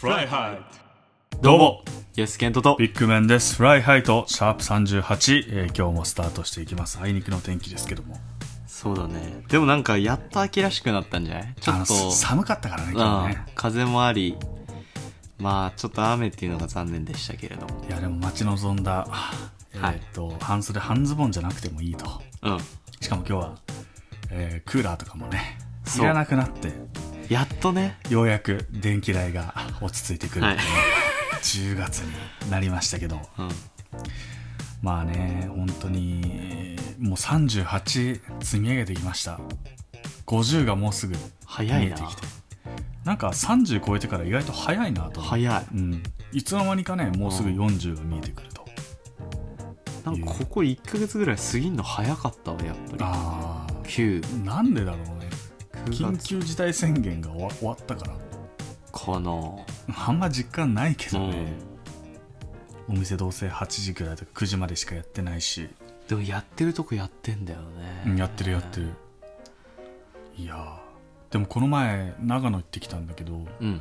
フライハイどうもイエスケントと。ビッグメンです。フライハイとシャープ38、えー今日もスタートしていきます。あいにくの天気ですけども。そうだね。でもなんかやっと秋らしくなったんじゃない？ちょっと。寒かったからね今日うん。ね風もあり。まあちょっと雨っていうのが残念でしたけれども。いやでも待ち望んだえーっと、半袖半ズボンじゃなくてもいいと。うん。しかも今日は、えークーラーとかもねいらなくなってやっとねようやく電気代が落ち着いてくる、はい。10月になりましたけど。うん。まあね本当にもう38積み上げてきました。50がもうすぐ早いな。見えてきて。なんか30超えてから意外と早いなと早い。うん、いつの間にかねもうすぐ40が見えてくると、なんかここ1ヶ月ぐらい過ぎんの早かったわやっぱあり9あなんでだろうね。9緊月急事態宣言が終わったから。かなあんま実感ないけどね、お店どうせ8時くらいとか9時までしかやってないし、でもやってるとこやってんだよね。うんやってるやってる。いやー。でもこの前長野行ってきたんだけどうん。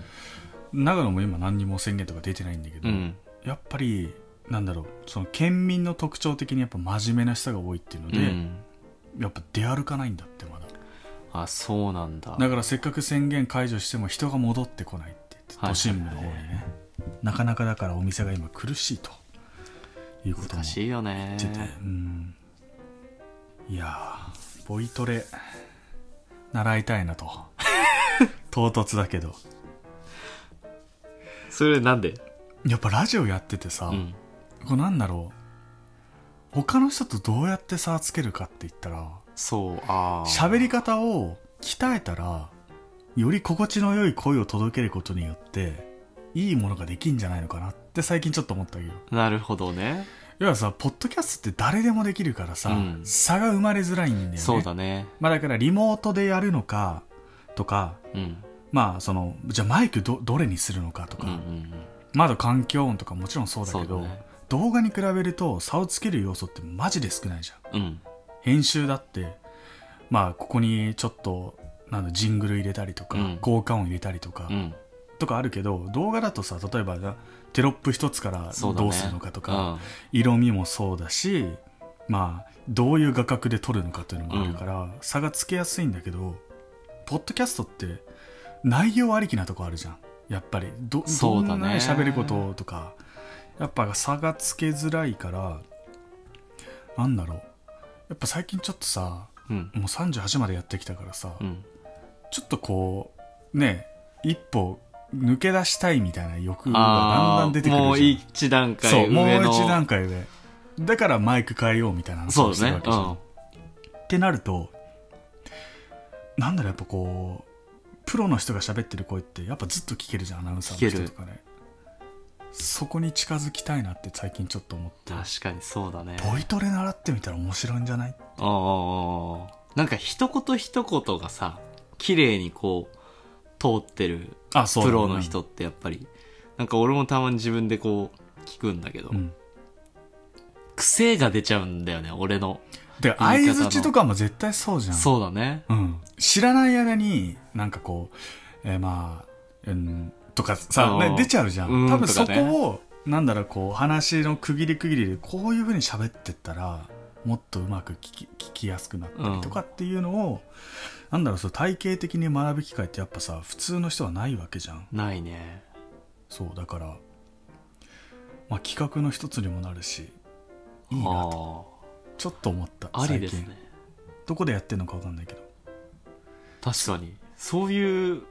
長野も今何にも宣言とか出てないんだけど、うん。やっぱりなんだろうその県民の特徴的にやっぱ真面目な人が多いっていうので、うん。やっぱ出歩かないんだってまだあそうなんだ。だからせっかく宣言解除しても人が戻ってこないって言ってはい都心部の方にね。なかなかだからお店が今苦しいということも難しいよね。うん。いやーボイトレ習いたいなと。唐突だけど。それなんで？やっぱラジオやっててさ、うん。これなんだろう他の人とどうやって差をつけるかって言ったらそうああ喋り方を鍛えたらより心地の良い声を届けることによっていいものができんじゃないのかなって最近ちょっと思ったけどなるほどね。要はさポッドキャストって誰でもできるからさ、うん。差が生まれづらいんだよね。そうだね。まあだからリモートでやるのかとかうん。まあそのじゃあマイクどどれにするのかとか、うんうんうん。まだ環境音とかもちろんそうだけどね動画に比べると差をつける要素ってマジで少ないじゃん。うん。編集だってまあここにちょっとなんだジングル入れたりとか、うん。効果音入れたりとか、うん。とかあるけど動画だとさ例えばなテロップ一つからどうするのかとか、色味もそうだしまあどういう画角で撮るのかというのもあるから、差がつけやすいんだけどポッドキャストって内容ありきなとこあるじゃん。やっぱりどどんな喋ることとかやっぱ差がつけづらいからなんだろう。やっぱ最近ちょっとさうん。もう38までやってきたからさ、うん。ちょっとこうね一歩抜け出したいみたいな欲がだんだん出てくるじゃん。もう一段階そうもう一段階上。だからマイク変えようみたいな話をしてるわけじゃん、ってなるとなんだろうやっぱこうプロの人が喋ってる声ってやっぱずっと聞けるじゃんアナウンサーの人とかねそこに近づきたいなって最近ちょっと思ってうん確かにそうだね。ボイトレ習ってみたら面白いんじゃない？ああなんか一言一言がさ綺麗にこう通ってるあそうプロの人ってやっぱり。なんか俺もたまに自分でこう聞くんだけど、うん。癖が出ちゃうんだよね俺ので相づちとかも絶対そうじゃん。そうだね。うん、知らない間になんかこう、えーまあ、うん、とかさ、うんね、出ちゃうじゃん、うん多分そこを、なんだろうこう話の区切り区切りでこういうふうに喋ってったらもっとうまく聞き聞きやすくなったりとかっていうのを、なんだろうそう体系的に学ぶ機会ってやっぱさ普通の人はないわけじゃん。ないね。そうだから、まあ、企画の一つにもなるしいいなと。あちょっと思ったあありですね。どこでやってるのか分かんないけど。確かに。そういう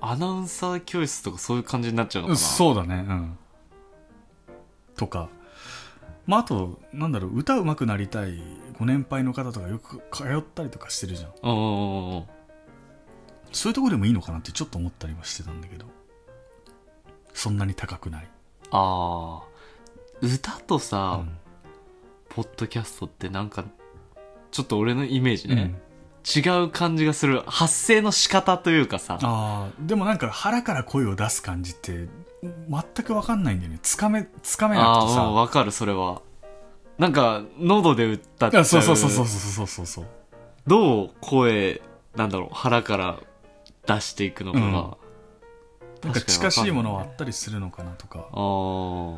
アナウンサー教室とかそういう感じになっちゃうのかな？そうだね。うん。とか。まああとなんだろう。歌うまくなりたいご年配の方とかよく通ったりとかしてるじゃん。そういうところでもいいのかなってちょっと思ったりはしてたんだけど。そんなに高くない、ああ歌とうさ、ん。ポッドキャストってなんかちょっと俺のイメージね、うん違う感じがする。発声の仕方というかさ。あーでもなんか腹から声を出す感じって全く分かんないんだよね。つかめつかめなくてああーさわかるそれは。なんか喉で歌っちゃう。あそうそうそうそうそうそうそうどう声なんだろう腹から出していくのかが、なん。か確かに近しいものはあったりするのかなとか。あー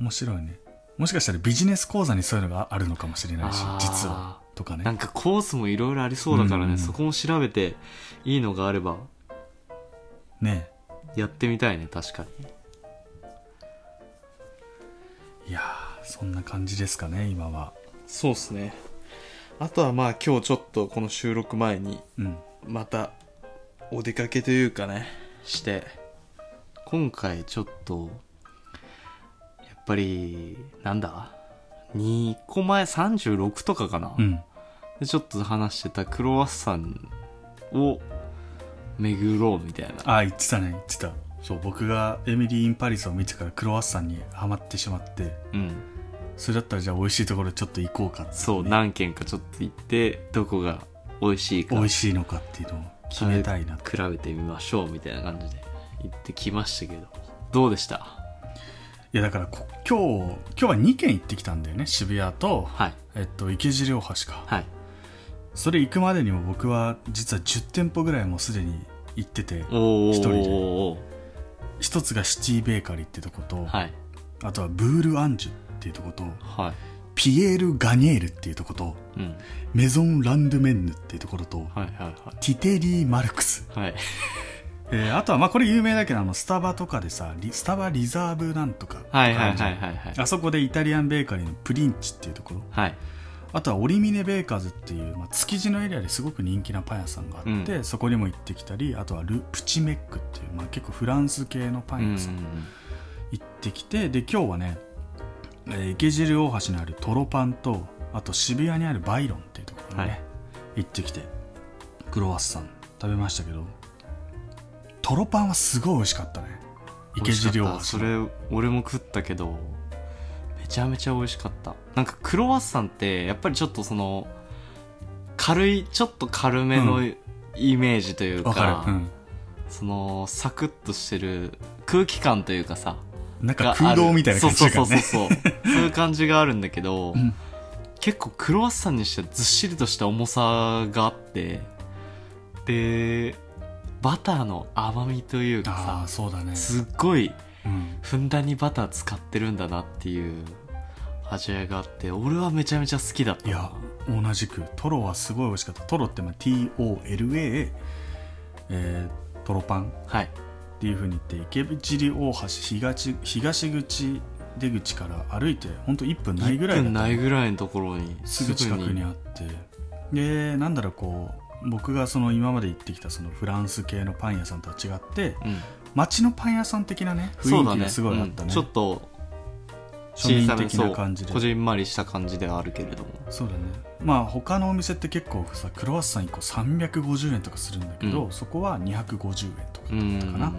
面白いね。もしかしたらビジネス講座にそういうのがあるのかもしれないし実はとかね。なんかコースもいろいろありそうだからね、うん。そこも調べていいのがあれば。ね。やってみたいね確かに。いやーそんな感じですかね今は。そうっすね。あとはまあ今日ちょっとこの収録前にうん。またお出かけというかねして。今回ちょっとやっぱりなんだ？2個前36とかかな、うんでちょっと話してたクロワッサンを巡ろうみたいな。ああ言ってたね言ってた。そう僕がエミリー・イン・パリスを見てからクロワッサンにはまってしまって。うん。それだったらじゃあ美味しいところちょっと行こうかって、ね、そう何軒かちょっと行ってどこが美味しいか。美味しいのかっていうのを決めたいな比べてみましょうみたいな感じで行ってきましたけど。どうでした？いやだからこ今日今日は2軒行ってきたんだよね渋谷と、はい。えっと、池尻大橋か。はいそれ行くまでにも僕は実は10店舗ぐらいもうすでに行ってて一人で。一つがシティベーカリーってとこと、はい。あとはブール・アンジュっていうとことはい。ピエール・ガニェールっていうとことうん。メゾン・ランドメンヌっていうところとはいはいティテリー・マルクス、はい。は いえーあとはまあこれ有名だけどあのスタバとかでさリスタバリザーブなんとかあそこでイタリアンベーカリーのプリンチっていうところ。はいあとはオリミネベーカーズっていう、まあ、築地のエリアですごく人気なパン屋さんがあって、そこにも行ってきたりあとはルプチメックっていう、まあ、結構フランス系のパン屋さん行ってきて、で今日はね、えー池尻大橋にあるトロパンとあと渋谷にあるバイロンっていうところにね、はい。行ってきてクロワッサン食べましたけどトロパンはすごい美味しかったね。池尻大橋それ俺も食ったけどめちゃめちゃ美味しかった。なんかクロワッサンってやっぱりちょっとその軽いちょっと軽めのうイメージというか,、うん。そのサクッとしてる空気感というかさなんか空洞みたいな感じだからねそうそうそうそう。そういう感じがあるんだけど、うん。結構クロワッサンにしてはずっしりとした重さがあってでバターの甘みというかあさあそうだね、すっごいうん、ふんだんにバター使ってるんだなっていう味わいがあって俺はめちゃめちゃ好きだった。いや同じくトロはすごい美味しかった。トロってまあ TOLA、えートロパンはい。っていうふうに言って池尻大橋東東口出口から歩いて本当1分ないぐらい1だった。分ないぐらいのところにすぐ近くにあって。でなんだろうこう僕がその今まで行ってきたそのフランス系のパン屋さんとは違ってうん。街のパン屋さん的なね雰囲気がすごいあったね。うんちょっと小さめな感じで。こじんまりした感じではあるけれども。そうだね。まあ他のお店って結構さクロワッサン1個350円とかするんだけど、うん。そこは250円とかうんだったかな、あ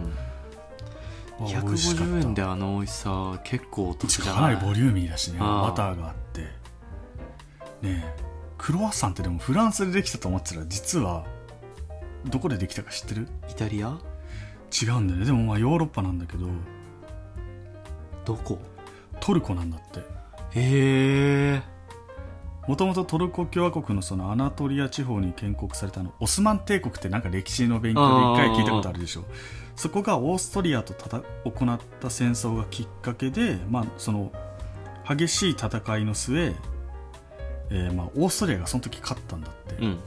美味しかった。150円であの美味しさ結構お得じゃかない？なりボリューミーだしね。バターがあって。ねえクロワッサンってでもフランスでできたと思ってたら実はどこでできたか知ってる？イタリア？違うんだよね。でもまあヨーロッパなんだけど。どこ？トルコなんだって。へえもともとトルコ共和国のそのアナトリア地方に建国されたあのオスマン帝国ってなんか歴史の勉強で一回聞いたことあるでしょ。そこがオーストリアとたた行った戦争がきっかけで、まあ、その激しい戦いの末、えーまあ、オーストリアがその時勝ったんだって、うん。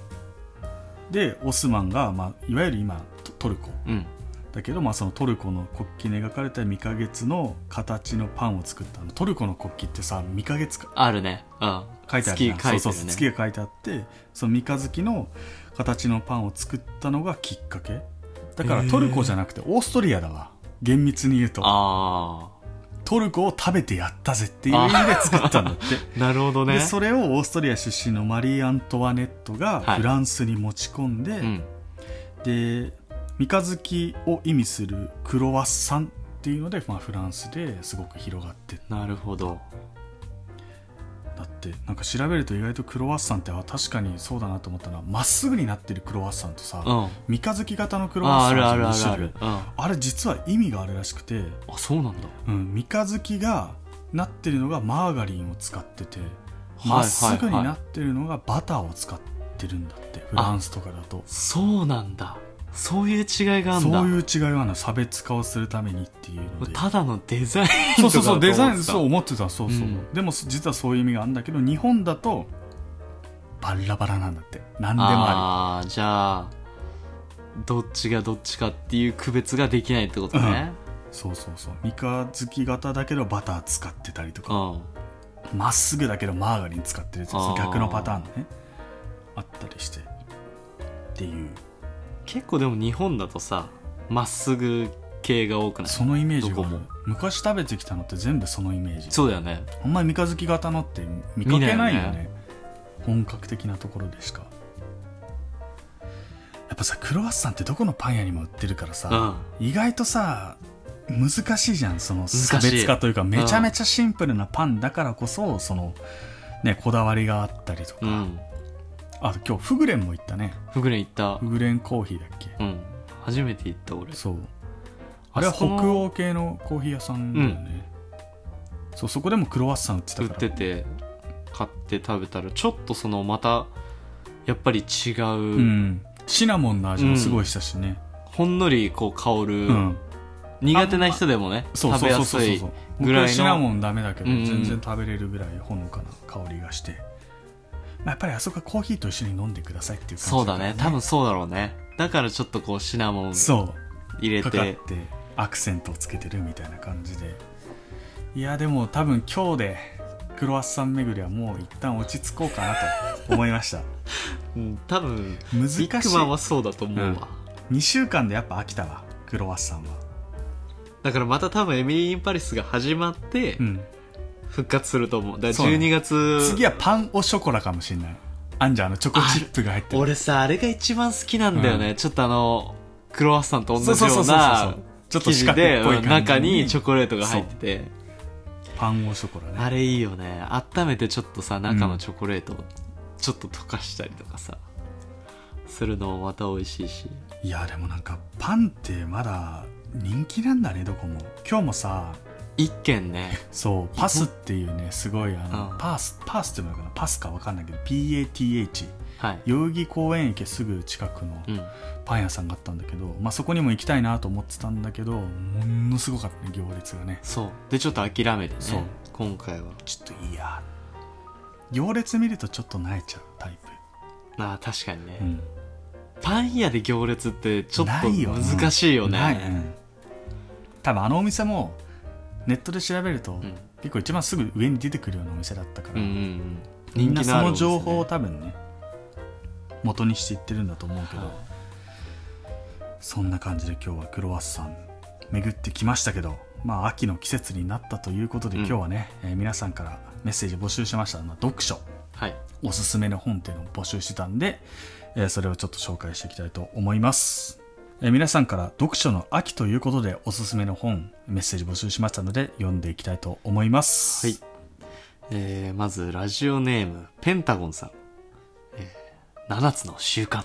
でオスマンが、まあ、いわゆる今トトルコ。うんだけど、まあ、そのトルコの国旗に描かれた三ヶ月の形のパンを作ったあの。トルコの国旗ってさ三ヶ月か。あるね。うん。書いてあるじゃん。月書いてるね。そうそうそう月が書いてあってその三日月の形のパンを作ったのがきっかけ。だからトルコじゃなくてオーストリアだわ。厳密に言うと。あトルコを食べてやったぜっていう意味で作ったんだって。あ なるほどね。でそれをオーストリア出身のマリー・アントワネットがはい。フランスに持ち込んで、うん。で三日月を意味するクロワッサンっていうので、まあ、フランスですごく広がってなるほど。だってなんか調べると意外とクロワッサンってあ確かにそうだなと思ったのはまっすぐになってるクロワッサンとさ、うん。三日月型のクロワッサンああるあるあるあるうんあれ実は意味があるらしくて、あそうなんだ。うん、三日月がなってるのがマーガリンを使っててはいまっすぐになってるのがバターを使ってるんだってフランスとかだと。そうなんだそういう違いがあるんだ。そういう違いはあるの差別化をするためにっていうので。ただのデザインそうそうそうデザインそう思ってた。そうそう、う。ん。でも実はそういう意味があるんだけど日本だとバラバラなんだって。何でもあああじゃあどっちがどっちかっていう区別ができないってことね。りそうそうそう。三日月型だけどバター使ってたりとうかん。まっすぐだけどマーガリン使ってるやつ逆のパターンね。あったりして。っていう結構でも日本だとさまっすぐ系が多くない？そのイメージが。どこも。昔食べてきたのって全部そのイメージ。そうだよね。あんまり三日月型のって見かけないよね。見ないよ本格的なところでしか。やっぱさクロワッサンってどこのパン屋にも売ってるからさ、意外とさ難しいじゃん。その差別化というかめちゃめちゃシンプルなパンだからこそそのねこだわりがあったりとか、うん、うん、あと今日フグレンも行ったね。フグレン行った。フグレンコーヒーだっけ？うん。初めて行った俺。そう。あれは北欧系のコーヒー屋さんだよね、そうそこでもクロワッサン売ってた売っからてて買って食べたらちょっとそのまたやっぱり違う、うん。シナモンの味もすごいしたしね。ほんのりこう香る、うん、苦手な人でもね食べやすいぐらいの。僕シナモンダメだけど、うんうん。全然食べれるぐらいほのかな香りがして、まあ、やっぱりあそこはコーヒーと一緒に飲んでくださいっていう感じそうだね。多分分そうだろうね。だからちょっとこうシナモンそう。入れかかっててアクセントをつけてるみたいな感じで。いやでも多分今日でクロワッサン巡りはもう一旦落ち着こうかなと思いました。うん多分難しい。ビッグマンはそうだと思うわ、2週間でやっぱ飽きたわクロワッサンは。だからまた多分エミリー・イン・パリスが始まってうん復活すると思う。だからそうね。12月。次はパンオショコラかもしんない。あんじゃんあのチョコチップが入ってる。俺さあれが一番好きなんだよね、ちょっとあのクロワッサンと同じよそうなちょっと四角っでぽい中に。チョコレートが入ってて。パンオショコラね。あれいいよね。温めてちょっとさ中のチョコレートをちょっと溶かしたりとかさ、するのもまた美味しいし。いやでもなんかパンってまだ人気なんだねどこも。今日もさ一軒ね。そうパスっていうねすごいあの、うん。パースパースっていうのかな？パスかわかんないけど PATH はい。代々木公園駅すぐ近くのうん。パン屋さんがあったんだけど、まあ、そこにも行きたいなと思ってたんだけどものすごかったね行列がね。そう。でちょっと諦めてねそう。今回は。ちょっといいや行列見るとちょっと慣れちゃうタイああ確かにね、プ、うん、パン屋で行列ってちょっとないよ難しいよね。うん。多分あのお店もネットで調べると、うん。結構一番すぐ上に出てくるようなお店だったから、うんうんうん。みんなその情報をね多分ね元にしていってるんだと思うけど、はい。そんな感じで今日はクロワッサン巡ってきましたけどまあ秋の季節になったということで、うん。今日はね、えー皆さんからメッセージ募集しました、まあ、読書。はい。おすすめの本っていうのを募集してたんで、えーそれをちょっと紹介していきたいと思います、えー皆さんから読書の秋ということでおすすめの本メッセージ募集しましたので読んでいきたいと思います。はい、えーまずラジオネームペンタゴンさん、えー7つの習慣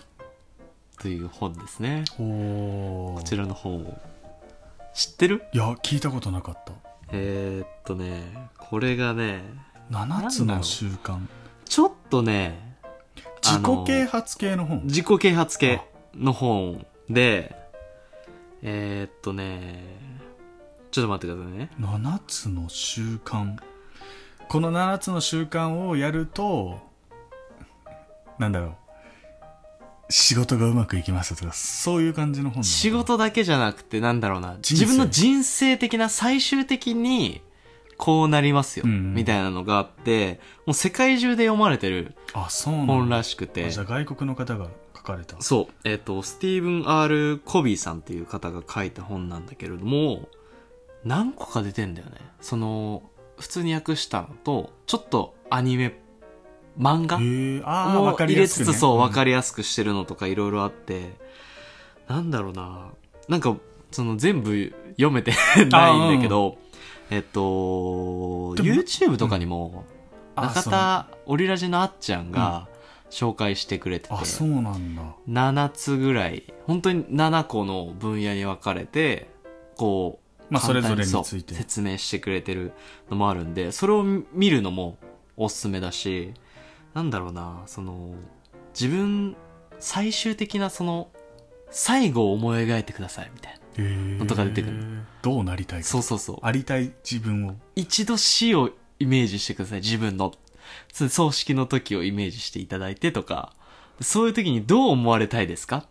という本ですね。おこちらの本を知ってる？いや聞いたことなかった。えー、っとねこれがね7つの習慣。ちょっとねあ自の己啓発系の本。自己啓発系の本でえー、っとねちょっと待ってくださいね。7つの習慣。この7つの習慣をやるとなんだろう。仕事がうまくいきますとかそういう感じの本仕事だけじゃなくてなんだろうな。自分の人生的な最終的にこうなりますよ、うんうん。みたいなのがあってもう世界中で読まれてる本らしくて。あじゃあ外国の方が書かれた。そう。えっ、とスティーブン・ R・ コビーさんっていう方が書いた本なんだけれども何個か出てんだよね。その普通に訳したのとちょっとアニメ漫画も入れつつそう分かりりやすくしてるのとかいろいろあって、なんだろうな。なんかその全部読めて ないんだけどえっと YouTube とかにも中田オリラジのあっちゃんが紹介してくれてて、あそうなんだ。7つぐらい。本当に7個の分野に分かれてこうまあそれぞれについて。説明してくれてるのもあるんでそれを見るのもおすすめだしなんだろうなその自分最終的なその最後を思い描いてくださいみたいなのとか出てくるどうなりたいか。そうそうそう。ありたい自分を。一度死をイメージしてください自分の葬式の時をイメージしていただいてとかそういう時にどう思われたいですか？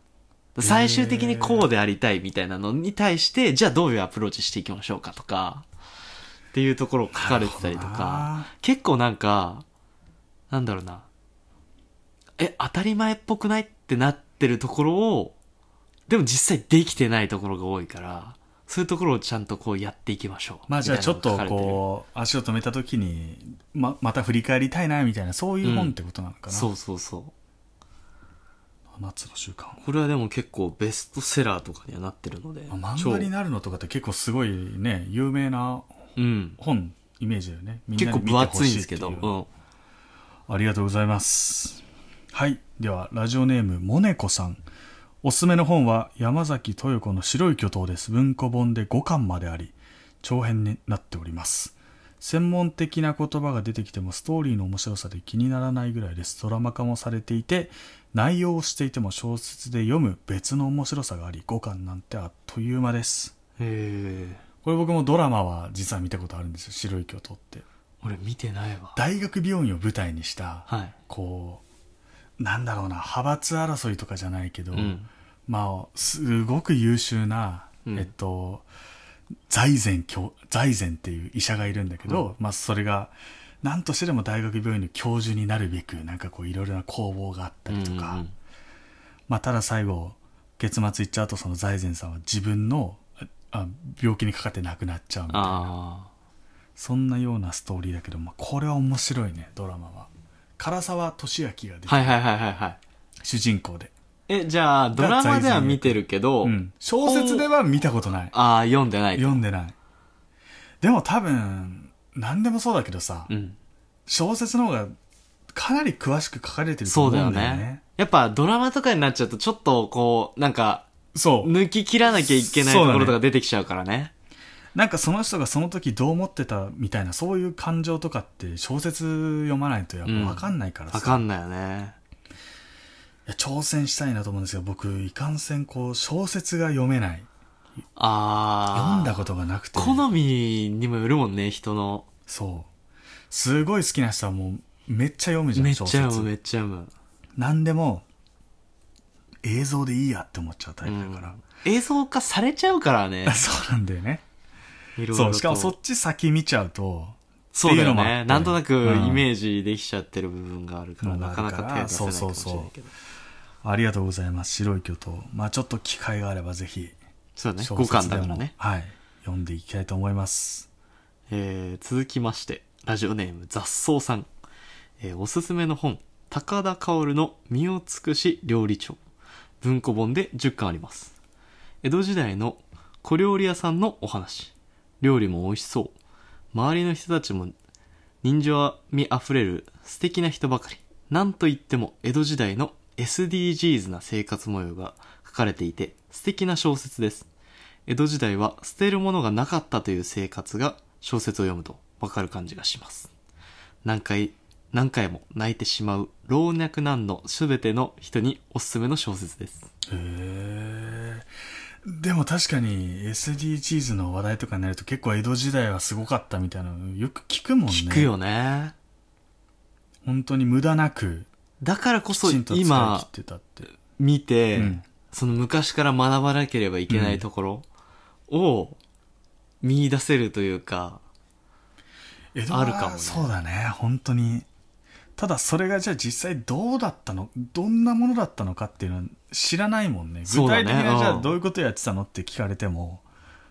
最終的にこうでありたいみたいなのに対してじゃあどういうアプローチしていきましょうかとかっていうところを書かれてたりとかな。結構なんかなんだろうな。え当たり前っぽくない？ってなってるところをでも実際できてないところが多いからそういうところをちゃんとこうやっていきましょう。まあじゃあちょっとこう足を止めた時にままた振り返りたいなみたいなそういう本ってことなのかな、そうそうそう。7つの習慣。これはでも結構ベストセラーとかにはなってるのでまあ漫画になるのとかって結構すごいね有名な超うん。本イメージだよね。結構分厚いんですけどうん。ありがとうございます。はい。では、ラジオネーム、モネコさん。おすすめの本は、山崎豊子の白い巨頭です。文庫本で5巻まであり、長編になっております。専門的な言葉が出てきても、ストーリーの面白さで気にならないぐらいです。ドラマ化もされていて、内容をしていても小説で読む別の面白さがあり、5巻なんてあっという間です。へえこれ僕もドラマは実は見たことあるんですよ。白い巨頭って。俺見てないわ大学病院を舞台にした、はいこうなんだろうな派閥争いとかじゃないけど、うん。まあすごく優秀な、うん。えっと財前教財前っていう医者がいるんだけど、まあそれが何としてでも大学病院の教授になるべくなんかこういろいろな攻防があったりとか、うんうんまあただ最後月末行っちゃうとその財前さんは自分のあ病気にかかって亡くなっちゃうみたいな。あそんなようなストーリーだけど、まあ、これは面白いねドラマは唐沢俊明が出てる、あはいはいはいはいはい。主人公で、えじゃあドラマでは見てるけど、うん、小説では見たことない。ああ読んでない。と読んでない。でも多分何でもそうだけどさ、うん。小説の方がかなり詳しく書かれてるとそう思うんだよね。だよね。やっぱドラマとかになっちゃうとちょっとこうなんかそう。抜き切らなきゃいけないそうだねところとか出てきちゃうからねなんかその人がその時どう思ってたみたいなそういう感情とかって小説読まないとやっぱ分かんないからさ、わかんないよね。いや挑戦したいなと思うんですけど僕いかんせんこう小説が読めない。ああ読んだことがなくて。好みにもよるもんね人の。そう。すごい好きな人はもうめっちゃ読むじゃんめっちゃ読むめっちゃ読む。何でも映像でいいやって思っちゃうタイプだから、映像化されちゃうからね。そうなんだよねそうしかもそっち先見ちゃうとそうだよね。なんとなくうん。イメージできちゃってる部分があるから、のがなかなか手出せないかもしれないけど。ありがとうございます。白い巨頭まあちょっと機会があればぜひそうだね。小5巻だからね、はい。読んでいきたいと思います。えー続きましてラジオネーム雑草さん、えーおすすめの本高田薫の身を尽くし料理長。文庫本で10巻あります。江戸時代の小料理屋さんのお話料理も美味しそう。周りの人たちも人情味あふれる素敵な人ばかり。なんといっても江戸時代の SDGs な生活模様が書かれていて素敵な小説です。江戸時代は捨てるものがなかったという生活が小説を読むとわかる感じがします。何回何回も泣いてしまう老若男女すべての人におすすめの小説です。へえでも確かに SDGs の話題とかになると結構江戸時代はすごかったみたいなのよく聞くもんね。聞くよね。本当に無駄なくだからこそ今ってたって。見て、うん。その昔から学ばなければいけないところを見出せるというか、江戸はあるかもね。そうだね。本当にただそれがじゃあ実際どうだったの？どんなものだったのかっていうのは知らないもんね。具体的にじゃうんあどういうことやってたのって聞かれても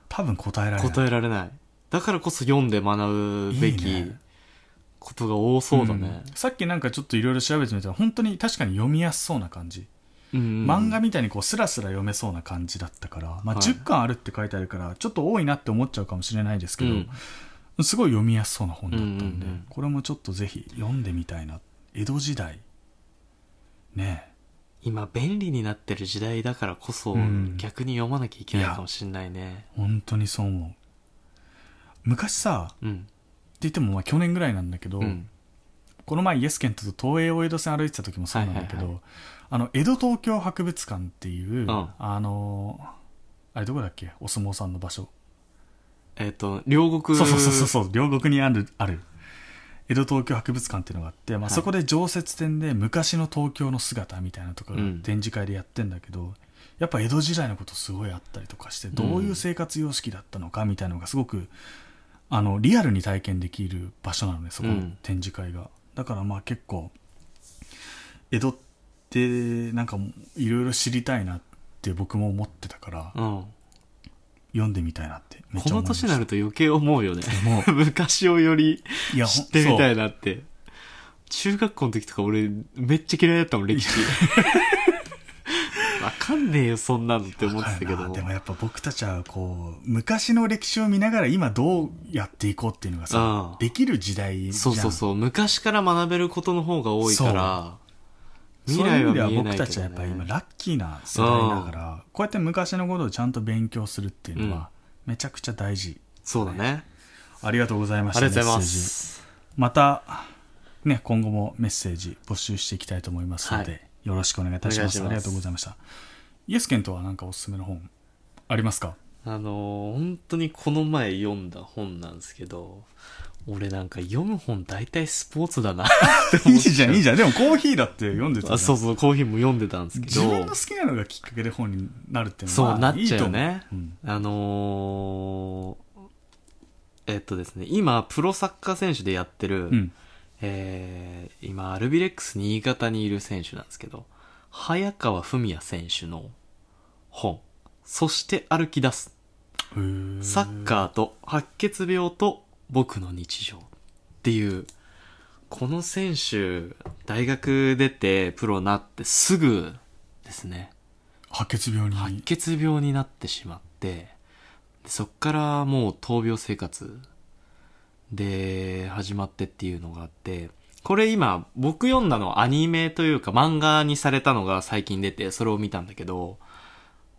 多分答えられない。答えられない。だからこそ読んで学ぶべきいいね。ことが多そうだね。ん。さっきなんかちょっといろいろ調べてみたら本当に確かに読みやすそうな感じ、うん漫画みたいにこうスラスラ読めそうな感じだったから、まあ、はい10巻あるって書いてあるからちょっと多いなって思っちゃうかもしれないですけど、うんすごい読みやすそうな本だったんで、うんうんうん。これもちょっとぜひ読んでみたいな江戸時代。ね。今便利になってる時代だからこそ、うん。逆に読まなきゃいけないかもしれないね。え本当にそう思う。昔さってうん言ってもまあ去年ぐらいなんだけど、うん。この前イエスケントと東映大江戸線歩いてた時もそうなんだけど、はいはいあの江戸東京博物館っていう、ん。あのあれどこだっけ？お相撲さんの場所えっ、と両国そうそうそうそう。両国にあるある江戸東京博物館っていうのがあって、まあ、はい。そこで常設展で昔の東京の姿みたいなとかがうん。展示会でやってんだけど、やっぱ江戸時代のことすごいあったりとかしてどういう生活様式だったのかみたいなのがすごくあのリアルに体験できる場所なのねそこのうん。展示会が、だからまあ結構江戸ってなんかいろいろ知りたいなって僕も思ってたからうん読んでみたいなってめっこのちゃ思いました。年になると余計思うよね。も 昔をよりいやほん知って。みたいなって中学校の時とか俺めっちゃ嫌いだったもん歴史。わかんねえよそんなのって思ってたけど。わかるなでもやっぱ僕たちはこう昔の歴史を見ながら今どうやっていこうっていうのがさうん。できる時代じゃん。そうそうそう。昔から学べることの方が多いからそういう意味では僕たちはやっぱり今ラッキーな世代だからこうやって昔のことをちゃんと勉強するっていうのはめちゃくちゃ大事、そうだね。ありがとうございましたありがとうございます。またね今後もメッセージ募集していきたいと思いますので、はい。よろしくお願いいたします。ありがとうございました。イエスケントは何かおすすめの本ありますか？あのー本当にこの前読んだ本なんですけど俺なんか読む本大体スポーツだな。いいじゃんいいじゃん。でもコーヒーだって読んでたそうそうコーヒーも読んでたんですけど。自分の好きなのがきっかけで本になるっていうのはそうなっちゃうよね。いいううん。あのーえっとですね今プロサッカー選手でやってる、うん。えー今アルビレックス新潟にいる選手なんですけど早川文也選手の本「そして歩き出すサッカーと白血病と僕の日常」っていうこの選手大学出てプロになってすぐですね。白血病に。白血病になってしまってでそっからもう闘病生活で始まってっていうのがあってこれ今僕読んだのはアニメというか漫画にされたのが最近出てそれを見たんだけど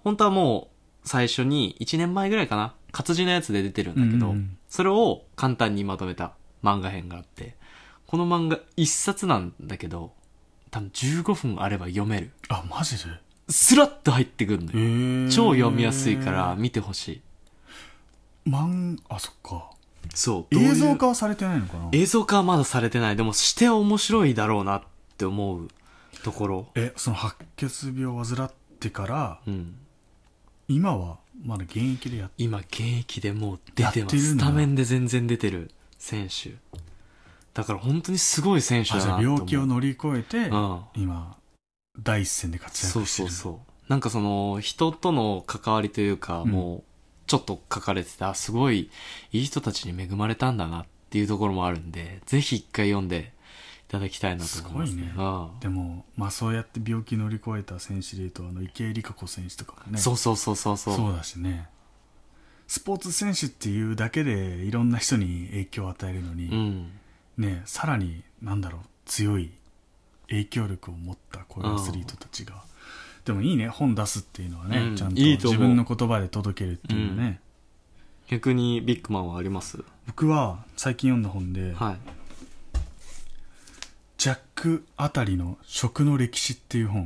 本当はもう最初に1年前ぐらいかな活字のやつで出てるんだけど、うんうんうん。それを簡単にまとめた漫画編があってこの漫画一冊なんだけど多分15分あれば読める。あマジで？スラッと入ってくるのよ。超読みやすいから見てほしい。漫あそっか。そう映像化はされてないのかな？映像化はまだされてない。でもして面白いだろうなって思うところ。えその白血病を患ってからうん今はまだ現役でやっ今現役でもう出てやまするんだ。スタメンで全然出てる選手。だから本当にすごい選手だなって思う。病気を乗り越えてうん。今第一線で活そう躍してる。そうそうなんかその人との関わりというか、うん。もうちょっと書かれてたすごいいい人たちに恵まれたんだなっていうところもあるんでぜひ一回読んでいただきたいなと思います。すごいね。うんでもまあそうやって病気乗り越えた選手でいうとあの池江璃花子選手とかもね。そうそうそうそうそう。そうだしね。スポーツ選手っていうだけでいろんな人に影響を与えるのに、うん。ねさらになんだろう強い影響力を持ったこういうアスリートたちが、でもいいね本出すっていうのはね、うん。ちゃんと。自分の言葉で届けるっていうのね、逆にビッグマンはあります？僕は最近読んだ本で、はいジャック・あたりの食の歴史っていう本、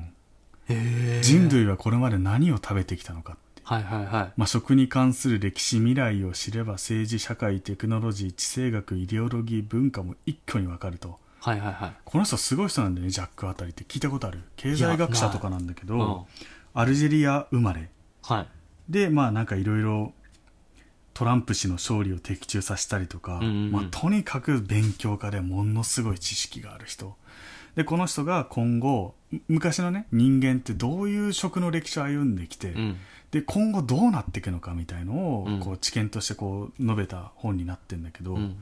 へえ人類はこれまで何を食べてきたのかって。はいはいはい。まあ、食に関する歴史未来を知れば政治社会テクノロジー地政学イデオロギー文化も一挙に分かると。はいはいはい。この人すごい人なんだよねジャック・あたりって。聞いたことある？経済学者とかなんだけど、うん。アルジェリア生まれ。はい。でまあなんかいろいろトランプ氏の勝利を的中させたりとか、うんうんうん。まあ、とにかく勉強家でものすごい知識がある人。でこの人が今後む昔のね人間ってどういう食の歴史を歩んできて、うん。で今後どうなっていくのかみたいのを、うん。こう知見としてこう述べた本になってるんだけど、うん。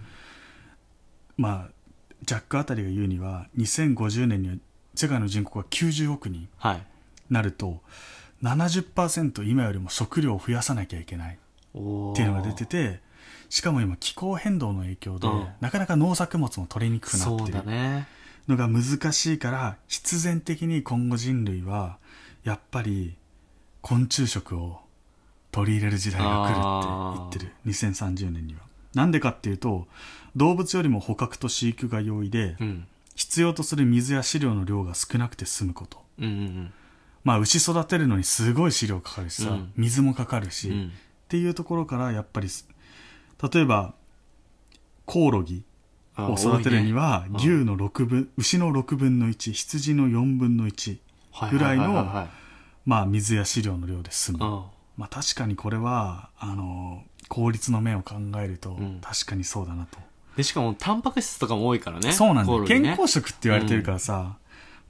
まあジャックあたりが言うには2050年には世界の人口が90億人はい。なると70%今よりも食料を増やさなきゃいけないっていうのが出ててしかも今気候変動の影響で、うん。なかなか農作物も取りにくくなってるだね。のが難しいから必然的に今後人類はやっぱり昆虫食を取り入れる時代が来るって言ってる。2030年には。なんでかっていうと動物よりも捕獲と飼育が容易でうん。必要とする水や飼料の量が少なくて済むこと。うんうんまあ牛育てるのにすごい飼料かかるしさ、うん。水もかかるし、っうんていうところからやっぱりす例えばコオロギあを育てるには、牛の6分牛の6分の1羊の4分の1はいぐらいの水や飼料の量で済む、うん。まあ確かにこれはあの効率の面を考えると、ん。確かにそうだなと、でしかもタンパク質とかも多いからね。そうなんだね。健康食って言われてるからさ、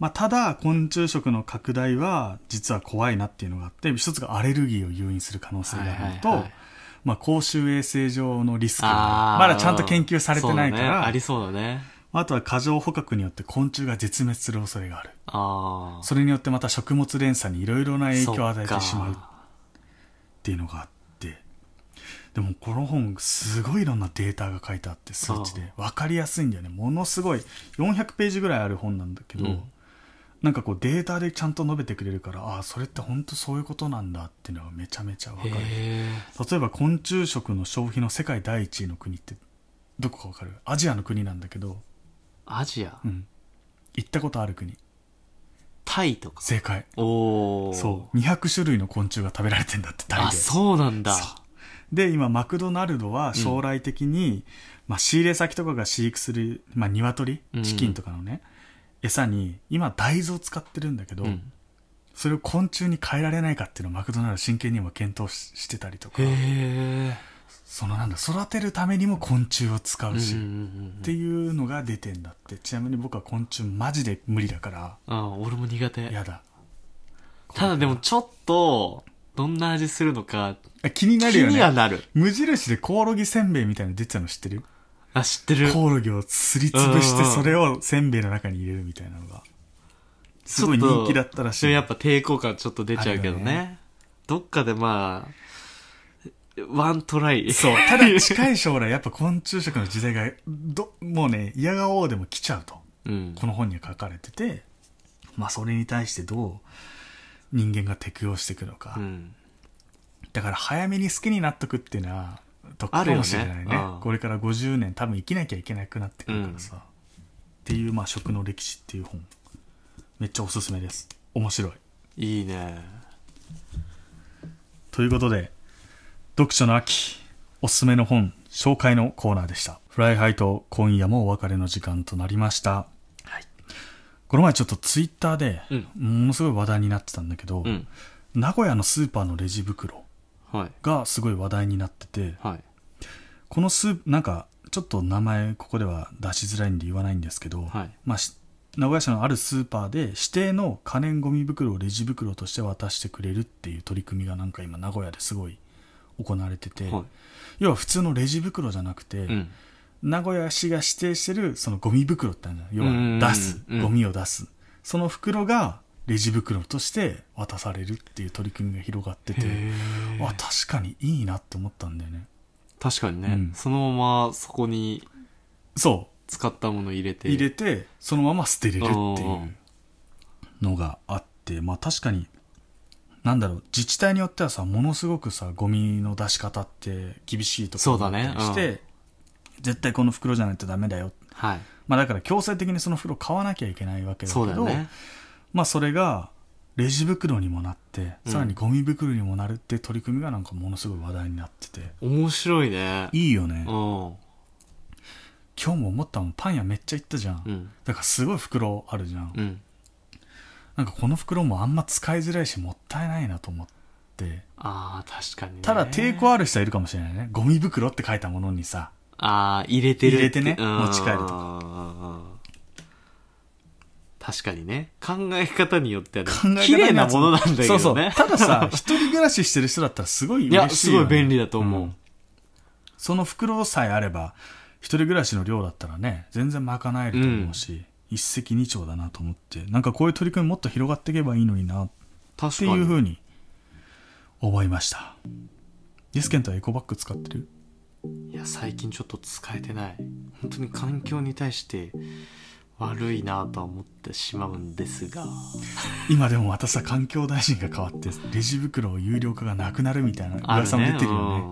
まあ、ただ昆虫食の拡大は実は怖いなっていうのがあって一つがアレルギーを誘引する可能性があるのと、はいはいはい。まあ、公衆衛生上のリスクがまだちゃんと研究されてないかそうだね。ら、ありそうだね。あとは過剰捕獲によって昆虫が絶滅する恐れがある。ああそれによってまた食物連鎖にいろいろな影響を与えてしまう。っていうのがあって。でもこの本すごいいろんなデータが書いてあって数値で。分かりやすいんだよね。ものすごい。400ページぐらいある本なんだけど、うんなんかこうデータでちゃんと述べてくれるからああそれって本当そういうことなんだっていうのがめちゃめちゃ分かる。へ例えば昆虫食の消費の世界第一位の国ってどこか分かる？アジアの国なんだけど、アジア？うん、行ったことある国。タイとか？正解。おおそう。200種類の昆虫が食べられてんだってタイで。あそうなんだ。で今マクドナルドは将来的に、まあ、仕入れ先とかが飼育する、まあ、鶏？うん。チキンとかのね、餌に今大豆を使ってるんだけど、うん。それを昆虫に変えられないかっていうのをマクドナルド真剣にも検討ししてたりとか。そのなんだ育てるためにも昆虫を使うし、っんていうのが出てんだって。ちなみに僕は昆虫マジで無理だから。あ俺も苦手。やだ。ただでもちょっとどんな味するのかあ気になる気よね。にはなる。無印でコオロギせんべいみたいなの出てたの知ってる？あ知ってる。コオロギをすりつぶしてそれをせんべいの中に入れるみたいなのがすごい人気だったらしい。やっぱ抵抗感ちょっと出ちゃうけどあるよね。どっかでまあワントライ。そうただ近い将来やっぱ昆虫食の時代がどもうね嫌がおうでも来ちゃうと。うん。この本には書かれてて。まあそれに対してどう人間が適応していくのか、うん。だから早めに好きになっとくっていうのは得かもしれないね。うん。これから50年多分生きなきゃいけなくなってくるからさ、っていうまあ食の歴史っていう本。めっちゃおすすめです。面白い。いいね。ということで読書の秋おすすめの本紹介のコーナーでした。フライハイと今夜もお別れの時間となりました。はい。この前ちょっとツイッターでうん。ものすごい話題になってたんだけど、うん。名古屋のスーパーのレジ袋はい。がすごい話題になっててはいこのスーなんかちょっと名前ここでは出しづらいんで言わないんですけど、はい。まあ、し名古屋市のあるスーパーで指定の可燃ごみ袋をレジ袋として渡してくれるっていう取り組みがなんか今名古屋ですごい行われてて、はい。要は普通のレジ袋じゃなくて、うん。名古屋市が指定してるそのゴミ袋ってあるじゃん要は出す、うんゴミを出す。その袋がレジ袋として渡されるっていう取り組みが広がっててあ確かにいいなって思ったんだよね確かにね、うん。そのままそこにそう。使ったもの入れて。入れてそのまま捨てれるってうんいううん。のがあってまあ確かになんだろう自治体によってはさものすごくさゴミの出し方って厳しいところがあったりそうだね。して、絶対この袋じゃないとダメだよ。はい。まあだから強制的にその袋買わなきゃいけないわけだけどそうだよね。まあそれがレジ袋にもなってうん。さらにゴミ袋にもなるって取り組みがなんかものすごい話題になってて。面白いね。いいよね。うん。今日も思ったもんパン屋めっちゃ行ったじゃん、うん。だからすごい袋あるじゃん、うん。なんかこの袋もあんま使いづらいしもったいないなと思って。ああ確かにね。ただ抵抗ある人はいるかもしれないね。ゴミ袋って書いたものにさ。ああ入れてる入れてねうん。持ち帰るとか確かにね。考え方によってはね考え方によって綺麗なものなんだけどね。そうそう。たださ 一人暮らししてる人だったらすごいいや嬉しいよ、ね、すごい便利だと思う、ん。その袋さえあれば一人暮らしの量だったらね全然賄えると思うし、一石二鳥だなと思ってなんかこういう取り組みもっと広がっていけばいいのになっていうふうに思いました。ディスケントはエコバッグ使ってる？いや最近ちょっと使えてない。本当に環境に対して悪いなとは思ってしまうんですが。今でもまたさ環境大臣が変わってレジ袋有料化がなくなるみたいな噂も出てるよね。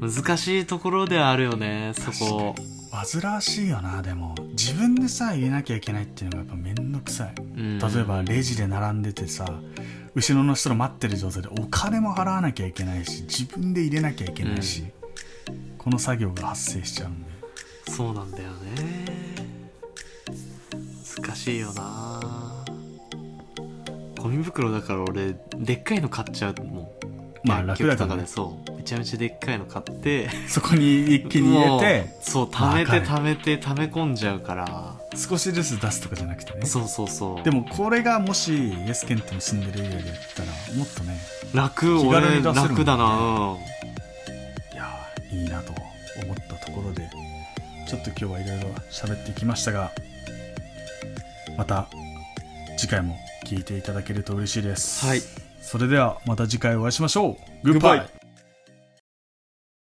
うん。難しいところではあるよねそこ。煩わしいよなでも。自分でさ入れなきゃいけないっていうのがやっぱめんどくさい。うん。例えばレジで並んでてさ後ろの人の待ってる状態でお金も払わなきゃいけないし自分で入れなきゃいけないし、この作業が発生しちゃうんで。そうなんだよね難しいよな。ゴミ袋だから俺でっかいの買っちゃうもん。まあ楽だからね。でそう。めちゃめちゃでっかいの買って。そこに一気に入れてそう溜めて溜めて溜め込んじゃうから。少しずつ出すとかじゃなくてね。そうそうそう。でもこれがもしイエスケントの住んでるエリアでやったらもっとね楽気軽に出せ俺るもんね。楽だな。うん。いやーいいなと思ったところでちょっと今日はいろいろ喋ってきましたがまた次回も聞いていただけると嬉しいです、はい。それではまた次回お会いしましょう。グッバイ